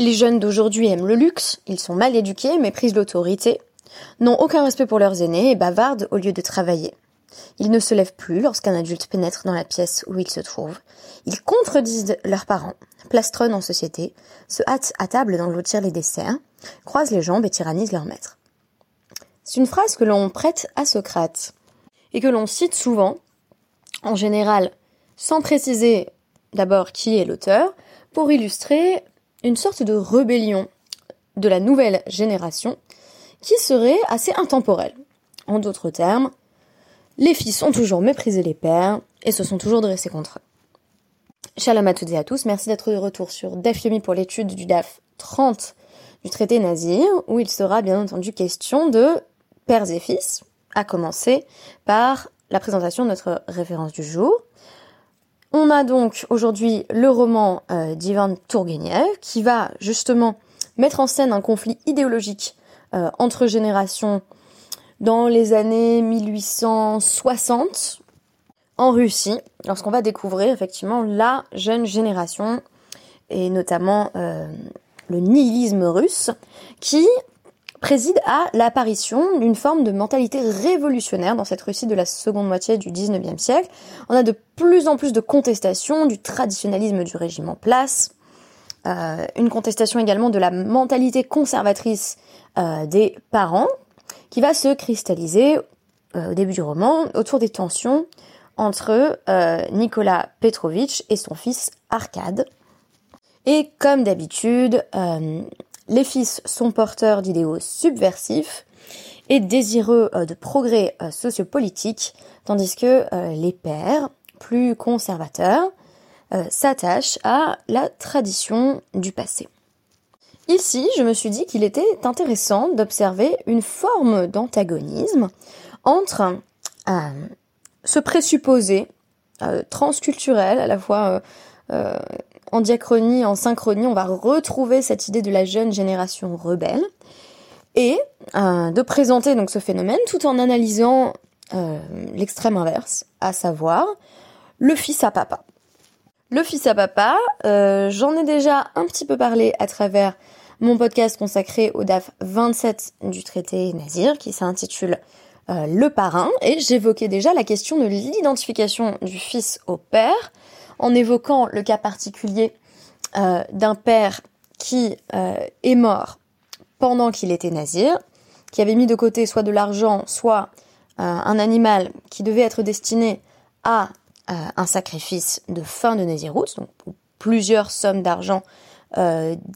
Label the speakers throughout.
Speaker 1: Les jeunes d'aujourd'hui aiment le luxe, ils sont mal éduqués, méprisent l'autorité, n'ont aucun respect pour leurs aînés et bavardent au lieu de travailler. Ils ne se lèvent plus lorsqu'un adulte pénètre dans la pièce où ils se trouvent. Ils contredisent leurs parents, plastronnent en société, se hâtent à table d'engloutir les desserts, croisent les jambes et tyrannisent leur maître. C'est une phrase que l'on prête à Socrate et que l'on cite souvent, en général sans préciser d'abord qui est l'auteur, pour illustrer une sorte de rébellion de la nouvelle génération qui serait assez intemporelle. En d'autres termes, les fils ont toujours méprisé les pères et se sont toujours dressés contre eux. Shalom à toutes et à tous, merci d'être de retour sur DAF Yomi pour l'étude du DAF 30 du traité Nazir, où il sera bien entendu question de pères et fils, à commencer par la présentation de notre référence du jour. On a donc aujourd'hui le roman euh, d'Ivan Tourgueniev qui va justement mettre en scène un conflit idéologique euh, entre générations dans les années 1860 en Russie, lorsqu'on va découvrir effectivement la jeune génération et notamment euh, le nihilisme russe qui préside à l'apparition d'une forme de mentalité révolutionnaire dans cette Russie de la seconde moitié du 19e siècle. On a de plus en plus de contestations du traditionnalisme du régime en place, euh, une contestation également de la mentalité conservatrice euh, des parents, qui va se cristalliser euh, au début du roman autour des tensions entre Nicolas Petrovitch et son fils Arcade. Et comme d'habitude, les fils sont porteurs d'idéaux subversifs et désireux euh, de progrès euh, sociopolitique, tandis que euh, les pères, plus conservateurs, s'attachent à la tradition du passé. Ici, je me suis dit qu'il était intéressant d'observer une forme d'antagonisme entre ce présupposé transculturel, à la fois en diachronie, en synchronie, on va retrouver cette idée de la jeune génération rebelle et euh, de présenter donc ce phénomène tout en analysant euh, l'extrême inverse, à savoir le fils à papa. Le fils à papa, euh, j'en ai déjà un petit peu parlé à travers mon podcast consacré au DAF 27 du traité Nazir qui s'intitule Le parrain et j'évoquais déjà la question de l'identification du fils au père en évoquant le cas particulier euh, d'un père qui euh, est mort pendant qu'il était nazir, qui avait mis de côté soit de l'argent, soit euh, un animal qui devait être destiné à un sacrifice de fin de naziroute, donc plusieurs sommes d'argent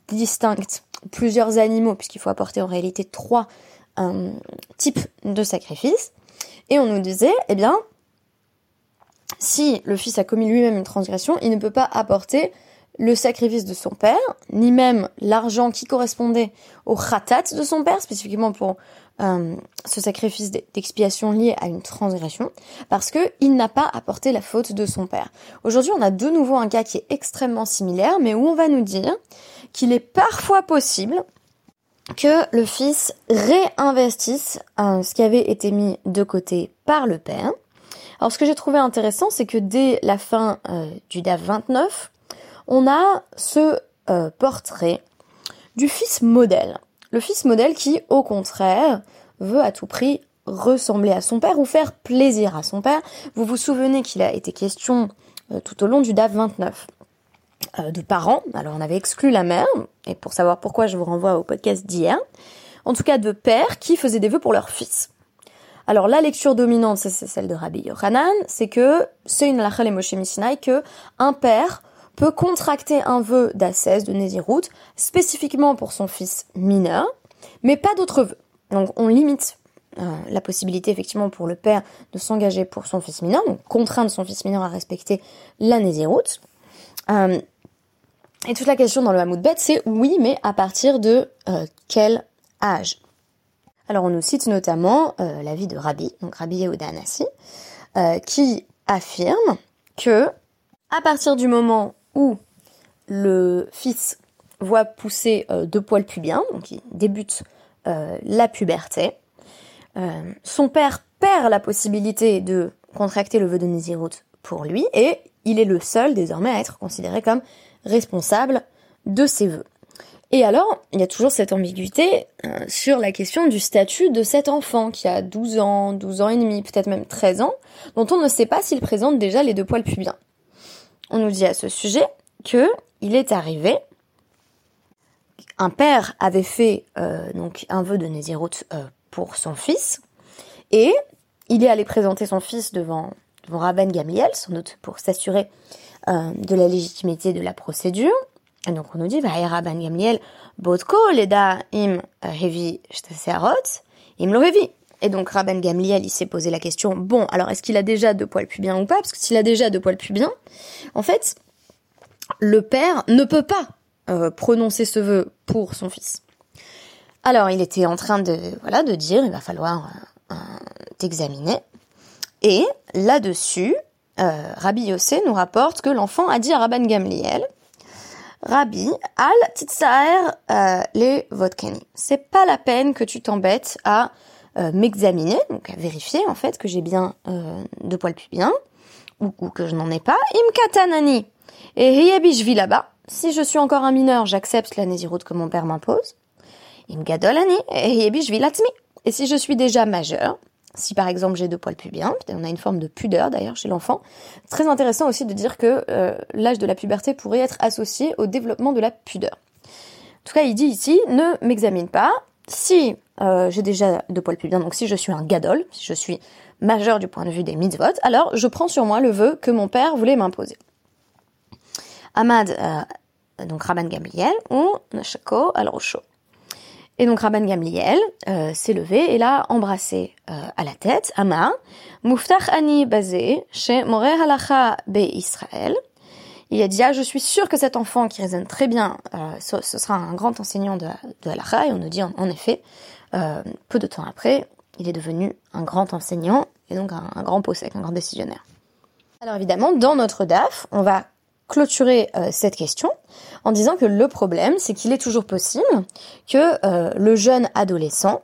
Speaker 1: distinctes, plusieurs animaux, puisqu'il faut apporter en réalité trois types de sacrifices. Et on nous disait, eh bien, si le fils a commis lui-même une transgression, il ne peut pas apporter le sacrifice de son père, ni même l'argent qui correspondait au khatat de son père, spécifiquement pour euh, ce sacrifice d'expiation lié à une transgression, parce que il n'a pas apporté la faute de son père. Aujourd'hui, on a de nouveau un cas qui est extrêmement similaire, mais où on va nous dire qu'il est parfois possible que le fils réinvestisse euh, ce qui avait été mis de côté par le père, alors ce que j'ai trouvé intéressant, c'est que dès la fin euh, du DAF 29, on a ce euh, portrait du fils modèle. Le fils modèle qui, au contraire, veut à tout prix ressembler à son père ou faire plaisir à son père. Vous vous souvenez qu'il a été question euh, tout au long du DAF 29 de parents. Alors on avait exclu la mère, et pour savoir pourquoi je vous renvoie au podcast d'hier. En tout cas de pères qui faisaient des vœux pour leur fils. Alors la lecture dominante, c'est celle de Rabbi Yochanan, c'est que c'est une halakha Moshe que un père peut contracter un vœu d'ascèse, de Nézirut, spécifiquement pour son fils mineur, mais pas d'autres vœux. Donc on limite euh, la possibilité effectivement pour le père de s'engager pour son fils mineur, donc contraindre son fils mineur à respecter la Nézirut. Euh, et toute la question dans le Hamoud Bet, c'est oui, mais à partir de euh, quel âge? Alors on nous cite notamment euh, l'avis de Rabbi, donc Rabbi Yehuda Anassi, euh, qui affirme que à partir du moment où le fils voit pousser euh, deux poils pubiens, donc il débute la puberté, son père perd la possibilité de contracter le vœu de Nézirut pour lui et il est le seul désormais à être considéré comme responsable de ses vœux. Et alors, il y a toujours cette ambiguïté euh, sur la question du statut de cet enfant qui a 12 ans, 12 ans et demi, peut-être même 13 ans, dont on ne sait pas s'il présente déjà les deux poils pubiens. On nous dit à ce sujet que il est arrivé, un père avait fait euh, donc un vœu de Nézirut euh, pour son fils, et il est allé présenter son fils devant, devant Rabban Gamliel, sans doute pour s'assurer de la légitimité de la procédure. Et donc on nous dit, Rabban Gamliel, Botko leda im hevi im lo hevi. Et donc Rabban Gamliel, il s'est posé la question, bon, alors est-ce qu'il a déjà deux poils pubiens ou pas? Parce que s'il a déjà deux poils pubiens, en fait, le père ne peut pas euh, prononcer ce vœu pour son fils. Alors il était en train de voilà de dire, il va falloir euh, t'examiner. Et là-dessus, euh, Rabbi Yossé nous rapporte que l'enfant a dit à Rabban Gamliel, Rabbi, al titsaer euh, les vodkani. C'est pas la peine que tu t'embêtes à euh, m'examiner, donc à vérifier en fait que j'ai bien euh, de poils pubiens ou, ou que je n'en ai pas. Im katanani et je vis là-bas. Si je suis encore un mineur, j'accepte la nésiroute que mon père m'impose. Im gadolani et vis. Et si je suis déjà majeur, si par exemple j'ai deux poils pubiens, on a une forme de pudeur d'ailleurs chez l'enfant. Très intéressant aussi de dire que euh, l'âge de la puberté pourrait être associé au développement de la pudeur. En tout cas, il dit ici, ne m'examine pas. Si euh, j'ai déjà deux poils pubiens, donc si je suis un gadol, si je suis majeur du point de vue des mitzvot, alors je prends sur moi le vœu que mon père voulait m'imposer. Ahmad, euh, donc Rabban Gamliel, ou Nashako al-Rosho. Et donc Rabban Gamliel euh, s'est levé et l'a embrassé euh, à la tête. Ama, Muftach ani basé chez More Halacha be Israël. Il a dit ah je suis sûr que cet enfant qui raisonne très bien, euh, ce, ce, sera un grand enseignant de, de Halacha. Et on nous dit en, en effet, euh, peu de temps après, il est devenu un grand enseignant et donc un, un grand possèque, un grand décisionnaire. Alors évidemment, dans notre DAF, on va clôturer euh, cette question en disant que le problème, c'est qu'il est toujours possible que euh, le jeune adolescent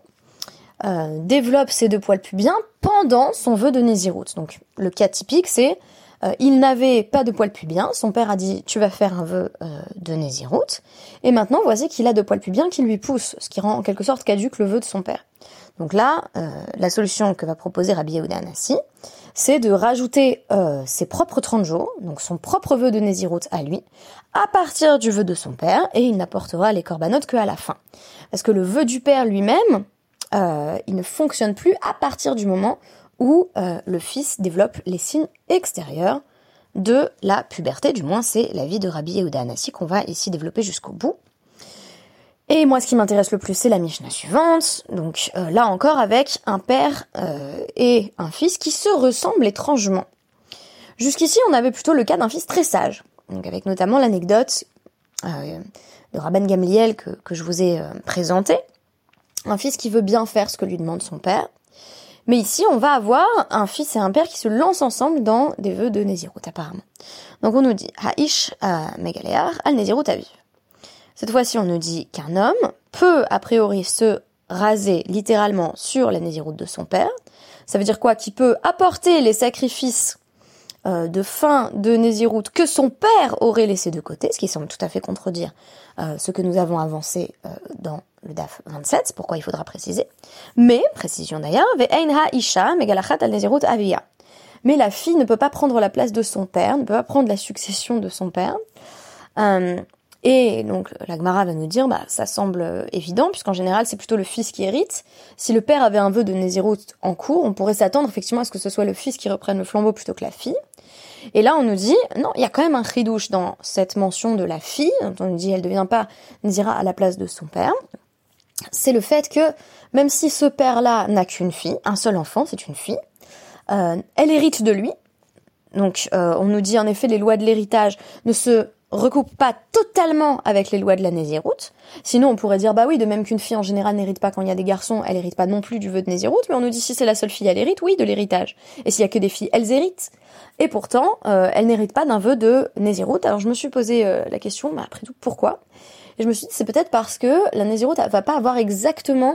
Speaker 1: euh, développe ses deux poils pubiens pendant son vœu de Nézirut. Donc le cas typique, c'est euh, il n'avait pas de poils pubiens, son père a dit tu vas faire un vœu euh, de Nézirut, et maintenant voici qu'il a deux poils pubiens qui lui poussent, ce qui rend en quelque sorte caduque le vœu de son père. Donc là, la solution que va proposer Rabbi Yehuda Anassi, c'est de rajouter euh, ses propres 30 jours, donc son propre vœu de Nézirut à lui, à partir du vœu de son père, et il n'apportera les corbanotes qu'à la fin. Parce que le vœu du père lui-même, euh, il ne fonctionne plus à partir du moment où euh, le fils développe les signes extérieurs de la puberté, du moins c'est la vie de Rabbi Yehuda Anassi qu'on va ici développer jusqu'au bout. Et moi, ce qui m'intéresse le plus, c'est la Mishnah suivante. Donc euh, là encore, avec un père euh, et un fils qui se ressemblent étrangement. Jusqu'ici, on avait plutôt le cas d'un fils très sage. Donc avec notamment l'anecdote de Rabban Gamliel que, que je vous ai euh, présenté. Un fils qui veut bien faire ce que lui demande son père. Mais ici, on va avoir un fils et un père qui se lancent ensemble dans des vœux de Nézirut, apparemment. Donc on nous dit, Ha'ish Megalear al Nézirut Aviv. Cette fois-ci, on nous dit qu'un homme peut, a priori, se raser littéralement sur la nésiroute de son père. Ça veut dire quoi? Qu'il peut apporter les sacrifices euh, de fin de Néziroute que son père aurait laissé de côté, ce qui semble tout à fait contredire euh, ce que nous avons avancé euh, dans le DAF 27, pourquoi il faudra préciser. Mais, précision d'ailleurs, isha al avia. Mais la fille ne peut pas prendre la place de son père, ne peut pas prendre la succession de son père. Et donc la Gemara va nous dire, bah ça semble euh, évident, puisqu'en général c'est plutôt le fils qui hérite. Si le père avait un vœu de Nézirut en cours, on pourrait s'attendre effectivement à ce que ce soit le fils qui reprenne le flambeau plutôt que la fille. Et là on nous dit, non, il y a quand même un chidouche dans cette mention de la fille, on nous dit elle ne devient pas Nézira à la place de son père. C'est le fait que même si ce père-là n'a qu'une fille, un seul enfant, c'est une fille, euh, elle hérite de lui. Donc euh, on nous dit en effet les lois de l'héritage ne se recoupe pas totalement avec les lois de la Néziroute. Sinon, on pourrait dire, bah oui, de même qu'une fille en général n'hérite pas quand il y a des garçons, elle hérite pas non plus du vœu de Néziroute, mais on nous dit si c'est la seule fille, elle hérite, oui, de l'héritage. Et s'il y a que des filles, elles héritent. Et pourtant, euh, elles n'héritent pas d'un vœu de Néziroute. Alors je me suis posé euh, la question, mais après tout, pourquoi? Et je me suis dit, c'est peut-être parce que la Néziroute va pas avoir exactement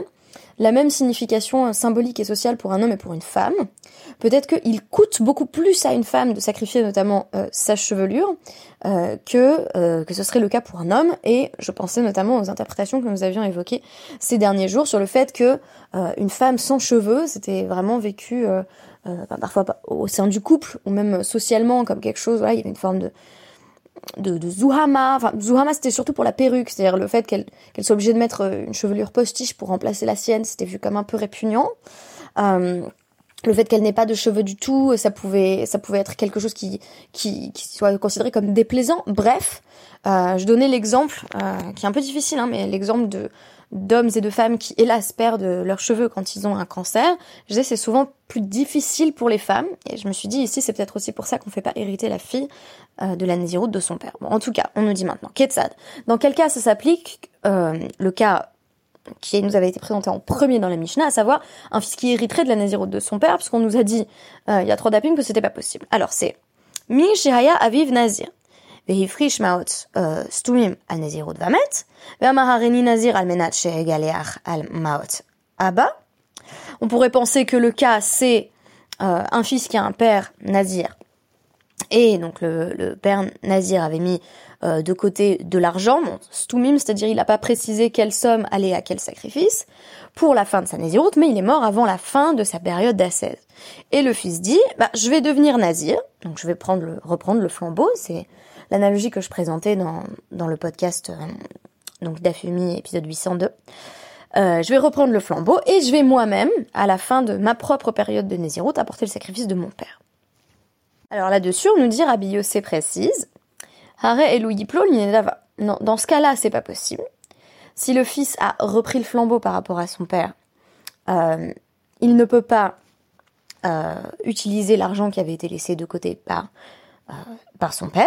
Speaker 1: la même signification symbolique et sociale pour un homme et pour une femme. Peut-être qu'il coûte beaucoup plus à une femme de sacrifier notamment euh, sa chevelure euh, que euh, que ce serait le cas pour un homme. Et je pensais notamment aux interprétations que nous avions évoquées ces derniers jours sur le fait que une femme sans cheveux, c'était vraiment vécu parfois au sein du couple ou même socialement comme quelque chose. Voilà, il y avait une forme de de, de Zuhama. Enfin, Zuhama, c'était surtout pour la perruque, c'est-à-dire le fait qu'elle soit obligée de mettre euh, une chevelure postiche pour remplacer la sienne, c'était vu comme un peu répugnant. Euh, le fait qu'elle n'ait pas de cheveux du tout, ça pouvait, ça pouvait être quelque chose qui, qui, soit considéré comme déplaisant. Bref, euh, je donnais l'exemple, qui est un peu difficile, hein, mais l'exemple de d'hommes et de femmes qui, hélas, perdent leurs cheveux quand ils ont un cancer. Je disais, c'est souvent plus difficile pour les femmes. Et je me suis dit, ici, c'est peut-être aussi pour ça qu'on fait pas hériter la fille euh, de la Nézirut de son père. Bon, en tout cas, on nous dit maintenant, Ketsad. Dans quel cas ça s'applique euh, Le cas qui nous avait été présenté en premier dans la Mishnah, à savoir un fils qui hériterait de la Nézirut de son père, puisqu'on nous a dit, euh, il y a trois dapim que c'était pas possible. Alors, c'est Mi Shehaya Aviv Nazir. והפריש מעות סתומים על נזירות ומת, ואמר הריני נזיר על מנת שיגלח על מעות Abba. On pourrait penser que le cas c'est euh, un fils qui a un père nazir et donc le, le père nazir avait mis euh, de côté de l'argent, bon, stumim, c'est-à-dire il n'a pas précisé quelle somme allait à quel sacrifice pour la fin de sa naziroute, mais il est mort avant la fin de sa période d'ascèse. Et le fils dit, bah, je vais devenir nazir, donc je vais prendre le, reprendre le flambeau, c'est l'analogie que je présentais dans, dans le podcast euh, donc d'Afumi épisode 802. Euh, je vais reprendre le flambeau et je vais moi-même, à la fin de ma propre période de Nézirut, apporter le sacrifice de mon père. Alors là-dessus, on nous dit Rabbi Yossé précise, Hare et Non, dans ce cas-là, c'est pas possible. Si le fils a repris le flambeau par rapport à son père, euh, il ne peut pas utiliser l'argent qui avait été laissé de côté par, par son père,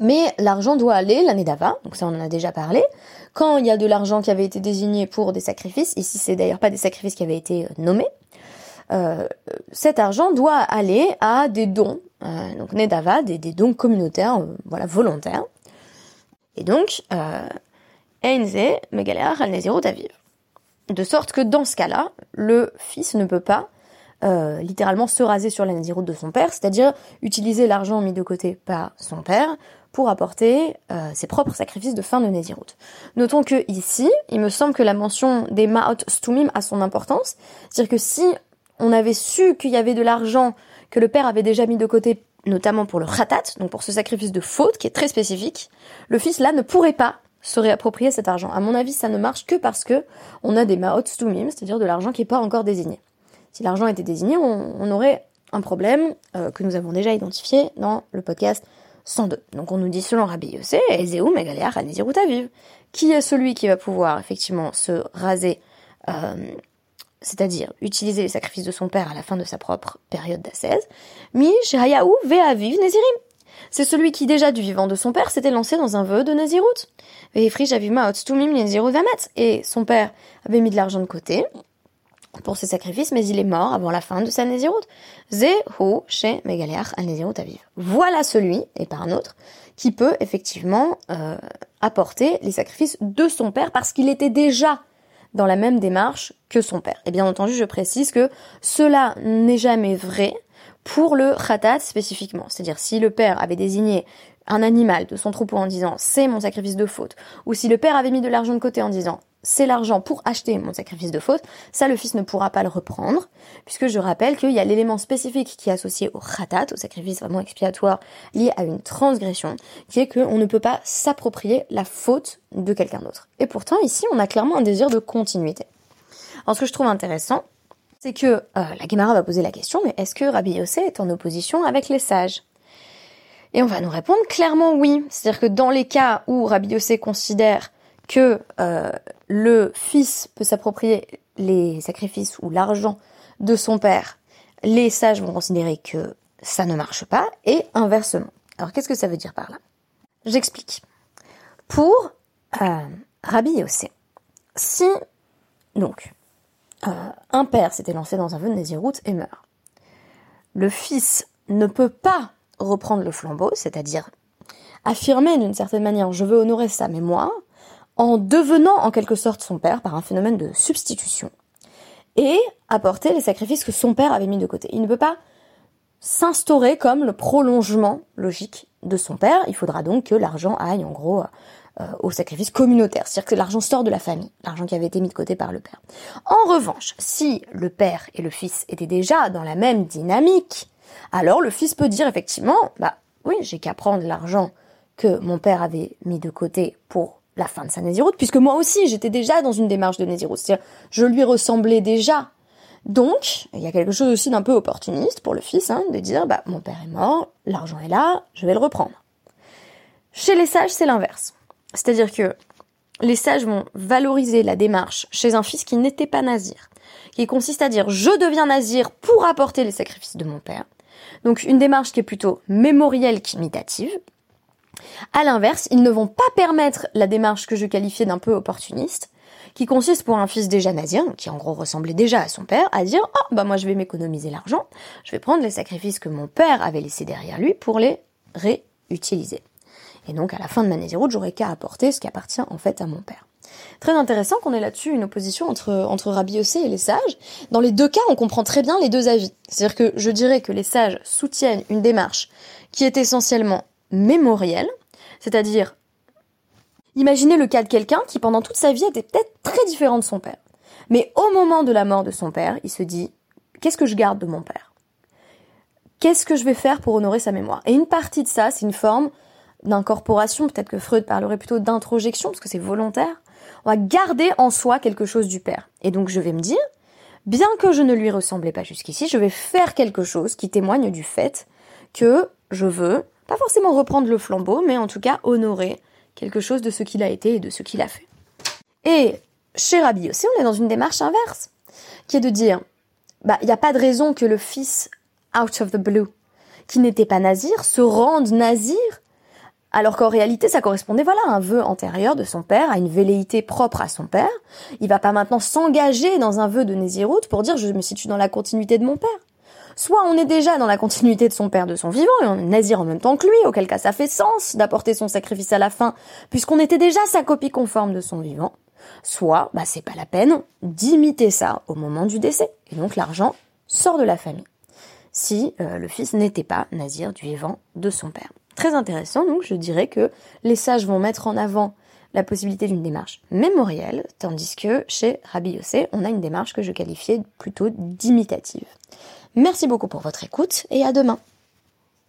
Speaker 1: mais l'argent doit aller l'année d'avant, donc ça on en a déjà parlé. Quand il y a de l'argent qui avait été désigné pour des sacrifices, ici c'est d'ailleurs pas des sacrifices qui avaient été euh, nommés, euh, cet argent doit aller à des dons, euh, donc Nedava, des, dons communautaires, voilà, volontaires. Et donc, Einze, Megaléach, al Aviv. De sorte que dans ce cas-là, le fils ne peut pas littéralement se raser sur la Nézirut de son père, c'est-à-dire utiliser l'argent mis de côté par son père pour apporter euh, ses propres sacrifices de fin de Nézirut. Notons que ici, il me semble que la mention des Ma'ot Stumim a son importance, c'est-à-dire que si on avait su qu'il y avait de l'argent que le père avait déjà mis de côté, notamment pour le Khatat, donc pour ce sacrifice de faute qui est très spécifique, le fils là ne pourrait pas se réapproprier cet argent. À mon avis, ça ne marche que parce que on a des Ma'ot Stumim, c'est-à-dire de l'argent qui n'est pas encore désigné. Si l'argent était désigné, on, aurait un problème euh, que nous avons déjà identifié dans le podcast 102. Donc on nous dit selon Rabbi Yossé, Ezeu Megaleach vive. Qui est celui qui va pouvoir effectivement se raser, euh, c'est-à-dire utiliser les sacrifices de son père à la fin de sa propre période d'ascèse Mi Shehayahu Ve'aviv Nezirim. C'est celui qui, déjà du vivant de son père, s'était lancé dans un vœu de Nazirut. Et son père avait mis de l'argent de côté, pour ses sacrifices, mais il est mort avant la fin de sa Nézirut. Voilà celui, et pas un autre, qui peut effectivement euh, apporter les sacrifices de son père parce qu'il était déjà dans la même démarche que son père. Et bien entendu, je précise que cela n'est jamais vrai pour le khatat spécifiquement. C'est-à-dire si le père avait désigné un animal de son troupeau en disant c'est mon sacrifice de faute, ou si le père avait mis de l'argent de côté en disant c'est l'argent pour acheter mon sacrifice de faute, ça le fils ne pourra pas le reprendre, puisque je rappelle qu'il y a l'élément spécifique qui est associé au khatat, au sacrifice vraiment expiatoire lié à une transgression, qui est qu'on ne peut pas s'approprier la faute de quelqu'un d'autre. Et pourtant ici on a clairement un désir de continuité. Alors ce que je trouve intéressant, c'est que euh, la Gemara va poser la question, mais est-ce que Rabbi Yossé est en opposition avec les sages? Et on va nous répondre clairement oui. C'est-à-dire que dans les cas où Rabbi Yossé considère que euh, le fils peut s'approprier les sacrifices ou l'argent de son père, les sages vont considérer que ça ne marche pas, et inversement. Alors qu'est-ce que ça veut dire par là? J'explique. Pour euh, Rabbi Yossé, si donc euh, un père s'était lancé dans un vœu de Nézirut et meurt, le fils ne peut pas reprendre le flambeau, c'est-à-dire affirmer d'une certaine manière je veux honorer sa mémoire, en devenant en quelque sorte son père par un phénomène de substitution. et apporter les sacrifices que son père avait mis de côté. Il ne peut pas s'instaurer comme le prolongement logique de son père. Il faudra donc que l'argent aille en gros euh, au sacrifice communautaire, c'est-à-dire que l'argent sort de la famille, l'argent qui avait été mis de côté par le père. En revanche, si le père et le fils étaient déjà dans la même dynamique, alors le fils peut dire effectivement, bah oui, j'ai qu'à prendre l'argent que mon père avait mis de côté pour la fin de sa Nésiroute, puisque moi aussi j'étais déjà dans une démarche de Nésiroute, c'est-à-dire je lui ressemblais déjà. Donc, il y a quelque chose aussi d'un peu opportuniste pour le fils, hein, de dire, bah mon père est mort, l'argent est là, je vais le reprendre. Chez les sages, c'est l'inverse. C'est-à-dire que les sages vont valoriser la démarche chez un fils qui n'était pas nazir, qui consiste à dire je deviens nazir pour apporter les sacrifices de mon père. Donc une démarche qui est plutôt mémorielle qu'imitative, à l'inverse, ils ne vont pas permettre la démarche que je qualifiais d'un peu opportuniste, qui consiste pour un fils déjà nazien, qui en gros ressemblait déjà à son père, à dire oh bah moi je vais m'économiser l'argent, je vais prendre les sacrifices que mon père avait laissés derrière lui pour les réutiliser. Et donc à la fin de ma Nézirut, j'aurai qu'à apporter ce qui appartient en fait à mon père. Très intéressant qu'on ait là-dessus une opposition entre, entre Rabbi Yossé et les sages. Dans les deux cas, on comprend très bien les deux avis. C'est-à-dire que je dirais que les sages soutiennent une démarche qui est essentiellement mémorielle, c'est-à-dire, imaginez le cas de quelqu'un qui pendant toute sa vie était peut-être très différent de son père. Mais au moment de la mort de son père, il se dit, qu'est-ce que je garde de mon père? Qu'est-ce que je vais faire pour honorer sa mémoire? Et une partie de ça, c'est une forme d'incorporation, peut-être que Freud parlerait plutôt d'introjection, parce que c'est volontaire. On va garder en soi quelque chose du père. Et donc je vais me dire, bien que je ne lui ressemblais pas jusqu'ici, je vais faire quelque chose qui témoigne du fait que je veux pas forcément reprendre le flambeau, mais en tout cas honorer quelque chose de ce qu'il a été et de ce qu'il a fait. Et chez Rabbi aussi, on est dans une démarche inverse, qui est de dire, bah, il n'y a pas de raison que le fils, out of the blue, qui n'était pas nazir, se rende nazir, alors qu'en réalité, ça correspondait, voilà, à un vœu antérieur de son père, à une velléité propre à son père. Il va pas maintenant s'engager dans un vœu de Néziroute pour dire je me situe dans la continuité de mon père. Soit on est déjà dans la continuité de son père de son vivant et on est nazir en même temps que lui, auquel cas ça fait sens d'apporter son sacrifice à la fin, puisqu'on était déjà sa copie conforme de son vivant. Soit, bah c'est pas la peine d'imiter ça au moment du décès. Et donc l'argent sort de la famille. Si euh, le fils n'était pas nazir du vivant de son père. Très intéressant, donc je dirais que les sages vont mettre en avant la possibilité d'une démarche mémorielle, tandis que chez Rabbi Yossé, on a une démarche que je qualifiais plutôt d'imitative. Merci beaucoup pour votre écoute et à demain.